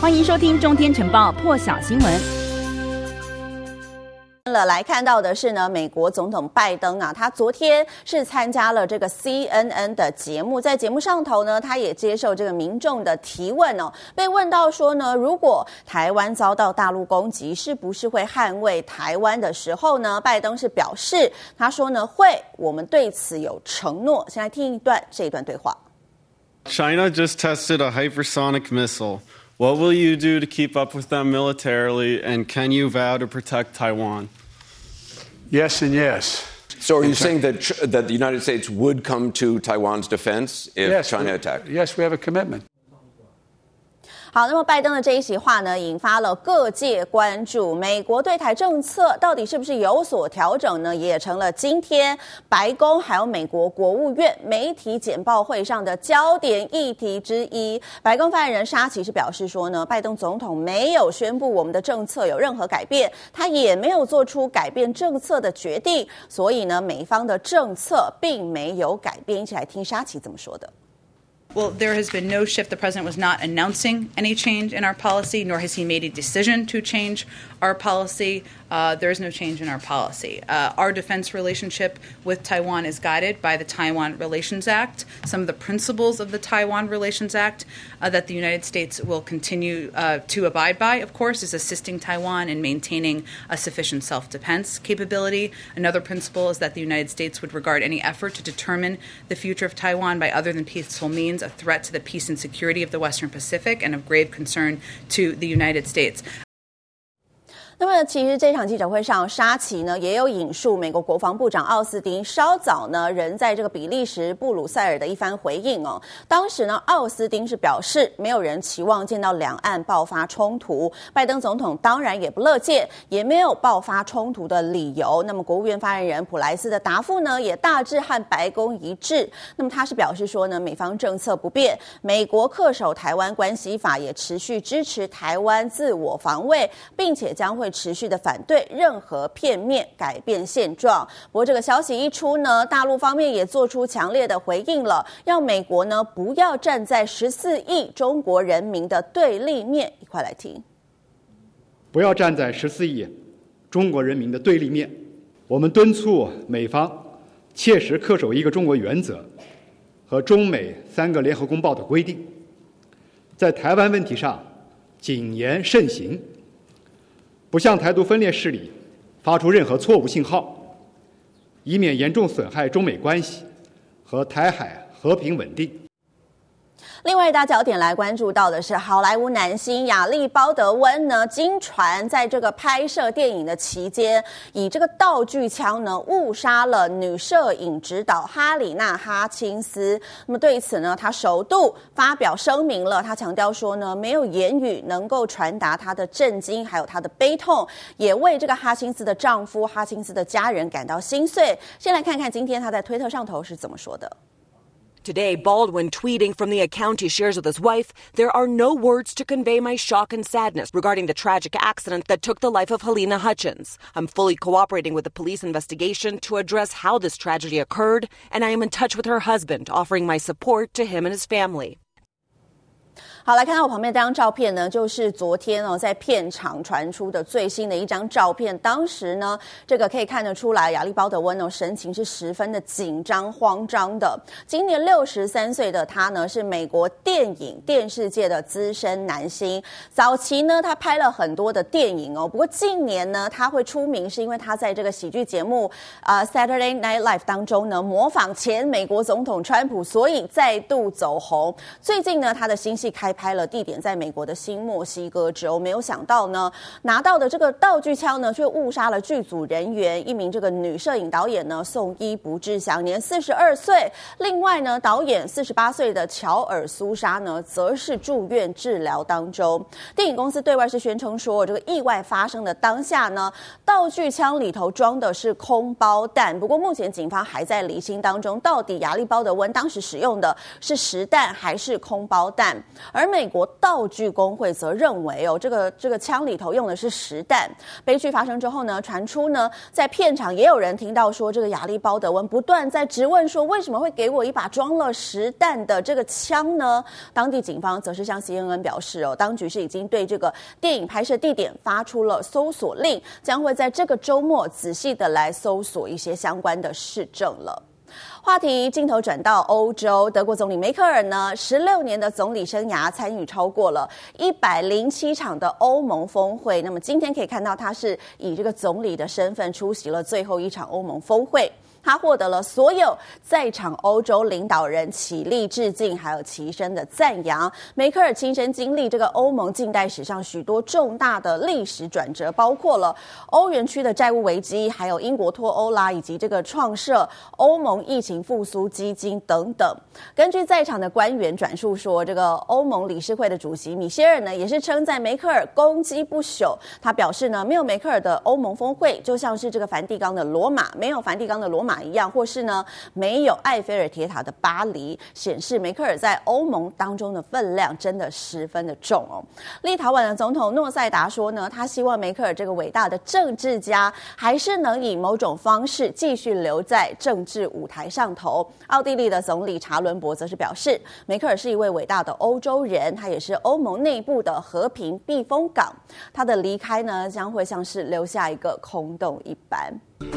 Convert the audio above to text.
欢迎收听《中天晨报》破晓新闻。了来看到的是呢，美国总统拜登啊，他昨天是参加了这个 CNN 的节目，在节目上头呢，他也接受这个民众的提问哦，被问到说呢，如果台湾遭到大陆攻击，是不是会捍卫台湾的时候呢，拜登是表示，他说呢会，我们对此有承诺。先来听一段这一段对话。China just tested a hypersonic missile. What will you do to keep up with them militarily? And can you vow to protect Taiwan? Yes and yes. So are you saying that that the United States would come to Taiwan's defense if yes, China attacked? Yes, we have a commitment. 好，那么拜登的这一席话呢，引发了各界关注。美国对台政策到底是不是有所调整呢？也成了今天白宫还有美国国务院媒体简报会上的焦点议题之一。白宫发言人沙奇是表示说呢，拜登总统没有宣布我们的政策有任何改变，他也没有做出改变政策的决定，所以呢，美方的政策并没有改变。一起来听沙奇怎么说的。Well, there has been no shift. The president was not announcing any change in our policy, nor has he made a decision to change our policy. Uh, there is no change in our policy. Uh, our defense relationship with Taiwan is guided by the Taiwan Relations Act. Some of the principles of the Taiwan Relations Act uh, that the United States will continue uh, to abide by, of course, is assisting Taiwan in maintaining a sufficient self defense capability. Another principle is that the United States would regard any effort to determine the future of Taiwan by other than peaceful means a threat to the peace and security of the Western Pacific and of grave concern to the United States. 那么，其实这场记者会上，沙奇呢也有引述美国国防部长奥斯汀稍早呢人在这个比利时布鲁塞尔的一番回应哦。当时呢，奥斯汀是表示，没有人期望见到两岸爆发冲突，拜登总统当然也不乐见，也没有爆发冲突的理由。那么，国务院发言人普莱斯的答复呢，也大致和白宫一致。那么，他是表示说呢，美方政策不变，美国恪守台湾关系法，也持续支持台湾自我防卫，并且将会。持续的反对任何片面改变现状。不过这个消息一出呢，大陆方面也做出强烈的回应了，要美国呢不要站在十四亿中国人民的对立面。一块来听，不要站在十四亿中国人民的对立面。我们敦促美方切实恪守一个中国原则和中美三个联合公报的规定，在台湾问题上谨言慎行。不向台独分裂势力发出任何错误信号，以免严重损害中美关系和台海和平稳定。另外一大焦点来关注到的是，好莱坞男星亚历鲍德温呢，经传在这个拍摄电影的期间，以这个道具枪呢误杀了女摄影指导哈里娜哈钦斯。那么对此呢，他首度发表声明了，他强调说呢，没有言语能够传达他的震惊，还有他的悲痛，也为这个哈钦斯的丈夫、哈钦斯的家人感到心碎。先来看看今天他在推特上头是怎么说的。Today, Baldwin tweeting from the account he shares with his wife, There are no words to convey my shock and sadness regarding the tragic accident that took the life of Helena Hutchins. I'm fully cooperating with the police investigation to address how this tragedy occurred, and I am in touch with her husband, offering my support to him and his family. 好，来看到我旁边这张照片呢，就是昨天哦，在片场传出的最新的一张照片。当时呢，这个可以看得出来，亚历鲍德温哦，神情是十分的紧张、慌张的。今年六十三岁的他呢，是美国电影电视界的资深男星。早期呢，他拍了很多的电影哦，不过近年呢，他会出名是因为他在这个喜剧节目啊、《Saturday Night Live》当中呢，模仿前美国总统川普，所以再度走红。最近呢，他的新戏开拍了，地点在美国的新墨西哥州。没有想到呢，拿到的这个道具枪呢，却误杀了剧组人员，一名这个女摄影导演呢，送医不治，享年四十二岁。另外呢，导演四十八岁的乔尔苏莎呢，则是住院治疗当中。电影公司对外是宣称说，这个意外发生的当下呢，道具枪里头装的是空包弹。不过目前警方还在厘清当中，到底亚历鲍德温当时使用的是实弹还是空包弹。而美国道具工会则认为哦，这个这个枪里头用的是实弹。悲剧发生之后呢，传出呢，在片场也有人听到说，这个亚历鲍德温不断在质问说，为什么会给我一把装了实弹的这个枪呢？当地警方则是向 CNN 表示哦，当局是已经对这个电影拍摄地点发出了搜索令，将会在这个周末仔细的来搜索一些相关的事证了。话题镜头转到欧洲，德国总理梅克尔呢，十六年的总理生涯参与超过了一百零七场的欧盟峰会。那么今天可以看到，他是以这个总理的身份出席了最后一场欧盟峰会。他获得了所有在场欧洲领导人起立致敬，还有齐声的赞扬。梅克尔亲身经历这个欧盟近代史上许多重大的历史转折，包括了欧元区的债务危机，还有英国脱欧啦，以及这个创设欧盟疫情复苏基金等等。根据在场的官员转述说，这个欧盟理事会的主席米歇尔呢，也是称赞梅克尔攻击不朽。他表示呢，没有梅克尔的欧盟峰会，就像是这个梵蒂冈的罗马，没有梵蒂冈的罗马。一样，或是呢，没有埃菲尔铁塔的巴黎，显示梅克尔在欧盟当中的分量真的十分的重哦。立陶宛的总统诺塞达说呢，他希望梅克尔这个伟大的政治家，还是能以某种方式继续留在政治舞台上头。奥地利的总理查伦伯则是表示，梅克尔是一位伟大的欧洲人，他也是欧盟内部的和平避风港。他的离开呢，将会像是留下一个空洞一般。